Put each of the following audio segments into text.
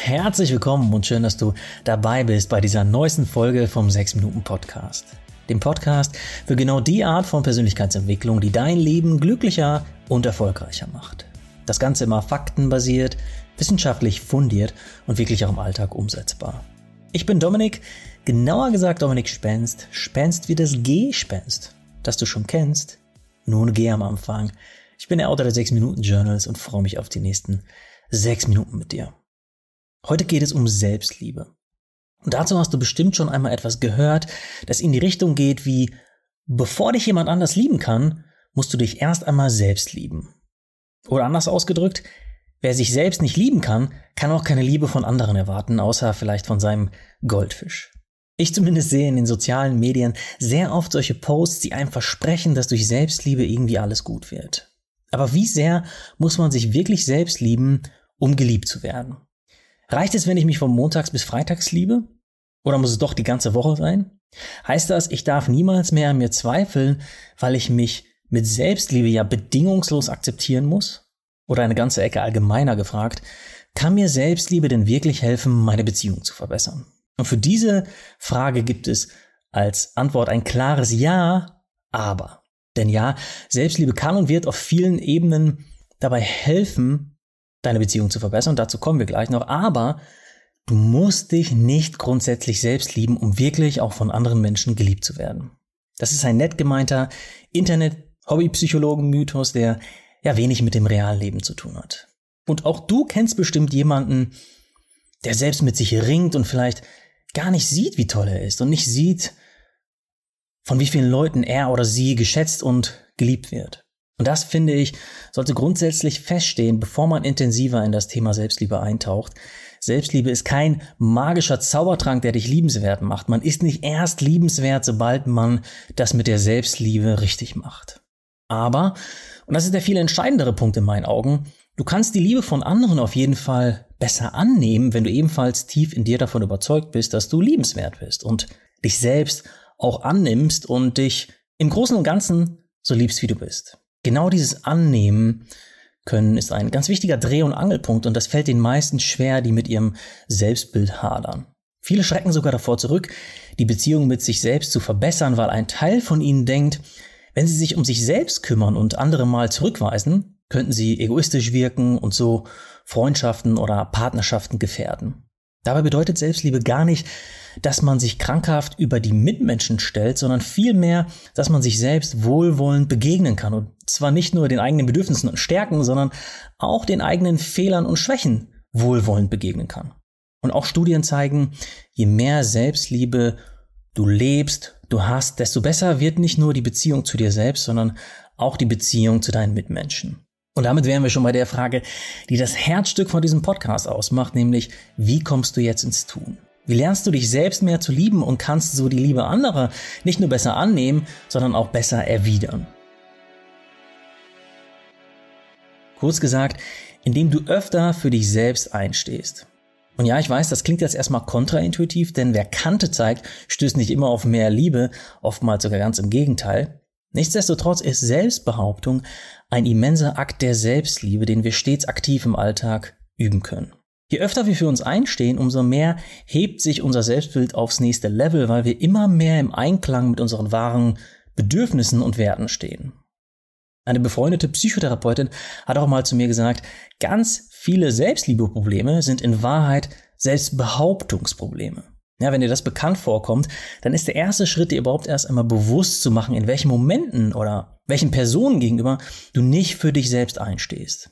Herzlich willkommen und schön, dass du dabei bist bei dieser neuesten Folge vom 6 Minuten Podcast. Dem Podcast für genau die Art von Persönlichkeitsentwicklung, die dein Leben glücklicher und erfolgreicher macht. Das Ganze immer faktenbasiert, wissenschaftlich fundiert und wirklich auch im Alltag umsetzbar. Ich bin Dominik, genauer gesagt Dominik Spenst, Spenst wie das G-Spenst, das du schon kennst, nur G am Anfang. Ich bin der Autor der 6 Minuten Journals und freue mich auf die nächsten 6 Minuten mit dir. Heute geht es um Selbstliebe. Und dazu hast du bestimmt schon einmal etwas gehört, das in die Richtung geht wie, bevor dich jemand anders lieben kann, musst du dich erst einmal selbst lieben. Oder anders ausgedrückt, wer sich selbst nicht lieben kann, kann auch keine Liebe von anderen erwarten, außer vielleicht von seinem Goldfisch. Ich zumindest sehe in den sozialen Medien sehr oft solche Posts, die einem versprechen, dass durch Selbstliebe irgendwie alles gut wird. Aber wie sehr muss man sich wirklich selbst lieben, um geliebt zu werden? Reicht es, wenn ich mich von montags bis freitags liebe? Oder muss es doch die ganze Woche sein? Heißt das, ich darf niemals mehr an mir zweifeln, weil ich mich mit Selbstliebe ja bedingungslos akzeptieren muss? Oder eine ganze Ecke allgemeiner gefragt, kann mir Selbstliebe denn wirklich helfen, meine Beziehung zu verbessern? Und für diese Frage gibt es als Antwort ein klares Ja, aber. Denn ja, Selbstliebe kann und wird auf vielen Ebenen dabei helfen, deine Beziehung zu verbessern. Dazu kommen wir gleich noch. Aber du musst dich nicht grundsätzlich selbst lieben, um wirklich auch von anderen Menschen geliebt zu werden. Das ist ein nett gemeinter Internet-Hobbypsychologen-Mythos, der ja wenig mit dem realen Leben zu tun hat. Und auch du kennst bestimmt jemanden, der selbst mit sich ringt und vielleicht gar nicht sieht, wie toll er ist und nicht sieht, von wie vielen Leuten er oder sie geschätzt und geliebt wird. Und das, finde ich, sollte grundsätzlich feststehen, bevor man intensiver in das Thema Selbstliebe eintaucht. Selbstliebe ist kein magischer Zaubertrank, der dich liebenswert macht. Man ist nicht erst liebenswert, sobald man das mit der Selbstliebe richtig macht. Aber, und das ist der viel entscheidendere Punkt in meinen Augen, du kannst die Liebe von anderen auf jeden Fall besser annehmen, wenn du ebenfalls tief in dir davon überzeugt bist, dass du liebenswert bist und dich selbst auch annimmst und dich im Großen und Ganzen so liebst, wie du bist genau dieses Annehmen können ist ein ganz wichtiger Dreh- und Angelpunkt und das fällt den meisten schwer, die mit ihrem Selbstbild hadern. Viele schrecken sogar davor zurück, die Beziehung mit sich selbst zu verbessern, weil ein Teil von ihnen denkt, wenn sie sich um sich selbst kümmern und andere mal zurückweisen, könnten sie egoistisch wirken und so Freundschaften oder Partnerschaften gefährden. Dabei bedeutet Selbstliebe gar nicht, dass man sich krankhaft über die Mitmenschen stellt, sondern vielmehr, dass man sich selbst wohlwollend begegnen kann. Und zwar nicht nur den eigenen Bedürfnissen und Stärken, sondern auch den eigenen Fehlern und Schwächen wohlwollend begegnen kann. Und auch Studien zeigen, je mehr Selbstliebe du lebst, du hast, desto besser wird nicht nur die Beziehung zu dir selbst, sondern auch die Beziehung zu deinen Mitmenschen. Und damit wären wir schon bei der Frage, die das Herzstück von diesem Podcast ausmacht, nämlich wie kommst du jetzt ins Tun? Wie lernst du dich selbst mehr zu lieben und kannst so die Liebe anderer nicht nur besser annehmen, sondern auch besser erwidern? Kurz gesagt, indem du öfter für dich selbst einstehst. Und ja, ich weiß, das klingt jetzt erstmal kontraintuitiv, denn wer Kante zeigt, stößt nicht immer auf mehr Liebe, oftmals sogar ganz im Gegenteil. Nichtsdestotrotz ist Selbstbehauptung ein immenser Akt der Selbstliebe, den wir stets aktiv im Alltag üben können. Je öfter wir für uns einstehen, umso mehr hebt sich unser Selbstbild aufs nächste Level, weil wir immer mehr im Einklang mit unseren wahren Bedürfnissen und Werten stehen. Eine befreundete Psychotherapeutin hat auch mal zu mir gesagt, ganz viele Selbstliebeprobleme sind in Wahrheit Selbstbehauptungsprobleme. Ja, wenn dir das bekannt vorkommt, dann ist der erste Schritt, dir überhaupt erst einmal bewusst zu machen, in welchen Momenten oder welchen Personen gegenüber du nicht für dich selbst einstehst.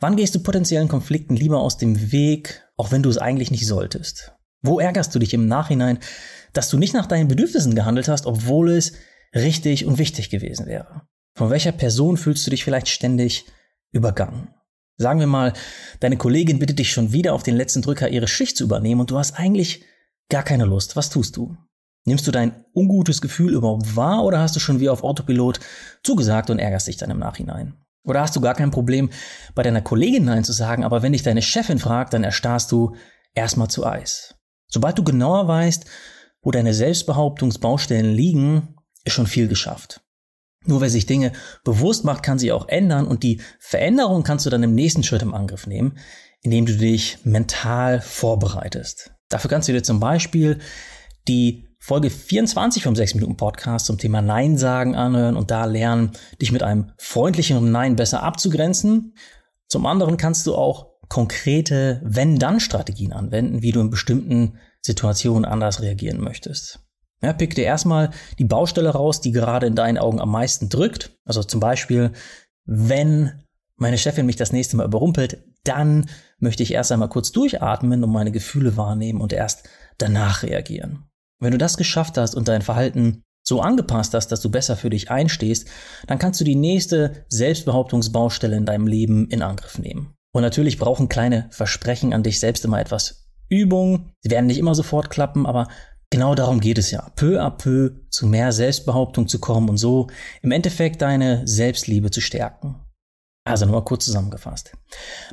Wann gehst du potenziellen Konflikten lieber aus dem Weg, auch wenn du es eigentlich nicht solltest? Wo ärgerst du dich im Nachhinein, dass du nicht nach deinen Bedürfnissen gehandelt hast, obwohl es richtig und wichtig gewesen wäre? Von welcher Person fühlst du dich vielleicht ständig übergangen? Sagen wir mal, deine Kollegin bittet dich schon wieder auf den letzten Drücker ihre Schicht zu übernehmen und du hast eigentlich gar keine Lust. Was tust du? Nimmst du dein ungutes Gefühl überhaupt wahr oder hast du schon wie auf Autopilot zugesagt und ärgerst dich dann im Nachhinein? Oder hast du gar kein Problem, bei deiner Kollegin Nein zu sagen, aber wenn dich deine Chefin fragt, dann erstarrst du erstmal zu Eis. Sobald du genauer weißt, wo deine Selbstbehauptungsbaustellen liegen, ist schon viel geschafft. Nur wer sich Dinge bewusst macht, kann sie auch ändern und die Veränderung kannst du dann im nächsten Schritt im Angriff nehmen, indem du dich mental vorbereitest. Dafür kannst du dir zum Beispiel die Folge 24 vom 6 Minuten Podcast zum Thema Nein sagen anhören und da lernen, dich mit einem freundlicheren Nein besser abzugrenzen. Zum anderen kannst du auch konkrete Wenn-Dann-Strategien anwenden, wie du in bestimmten Situationen anders reagieren möchtest. Ja, pick dir erstmal die Baustelle raus, die gerade in deinen Augen am meisten drückt. Also zum Beispiel, wenn meine Chefin mich das nächste Mal überrumpelt, dann möchte ich erst einmal kurz durchatmen und meine Gefühle wahrnehmen und erst danach reagieren. Wenn du das geschafft hast und dein Verhalten so angepasst hast, dass du besser für dich einstehst, dann kannst du die nächste Selbstbehauptungsbaustelle in deinem Leben in Angriff nehmen. Und natürlich brauchen kleine Versprechen an dich selbst immer etwas Übung. Sie werden nicht immer sofort klappen, aber genau darum geht es ja. Peu à peu zu mehr Selbstbehauptung zu kommen und so im Endeffekt deine Selbstliebe zu stärken. Also nochmal kurz zusammengefasst.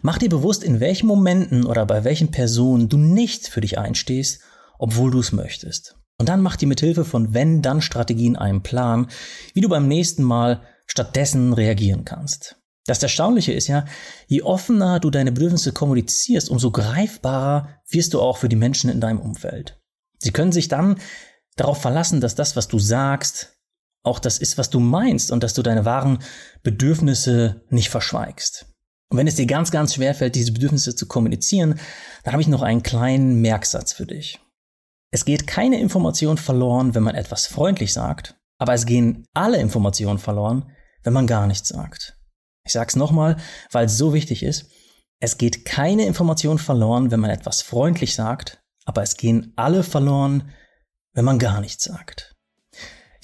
Mach dir bewusst, in welchen Momenten oder bei welchen Personen du nicht für dich einstehst, obwohl du es möchtest. Und dann mach dir mit Hilfe von Wenn-Dann-Strategien einen Plan, wie du beim nächsten Mal stattdessen reagieren kannst. Das Erstaunliche ist ja, je offener du deine Bedürfnisse kommunizierst, umso greifbarer wirst du auch für die Menschen in deinem Umfeld. Sie können sich dann darauf verlassen, dass das, was du sagst, auch das ist, was du meinst und dass du deine wahren Bedürfnisse nicht verschweigst. Und wenn es dir ganz, ganz schwer fällt, diese Bedürfnisse zu kommunizieren, dann habe ich noch einen kleinen Merksatz für dich. Es geht keine Information verloren, wenn man etwas freundlich sagt, aber es gehen alle Informationen verloren, wenn man gar nichts sagt. Ich sage es nochmal, weil es so wichtig ist. Es geht keine Information verloren, wenn man etwas freundlich sagt, aber es gehen alle verloren, wenn man gar nichts sagt.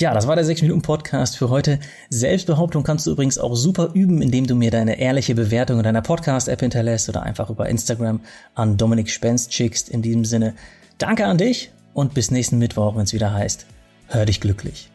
Ja, das war der 6-Minuten-Podcast für heute. Selbstbehauptung kannst du übrigens auch super üben, indem du mir deine ehrliche Bewertung in deiner Podcast-App hinterlässt oder einfach über Instagram an Dominik Spenst schickst. In diesem Sinne, danke an dich und bis nächsten Mittwoch, wenn es wieder heißt, hör dich glücklich.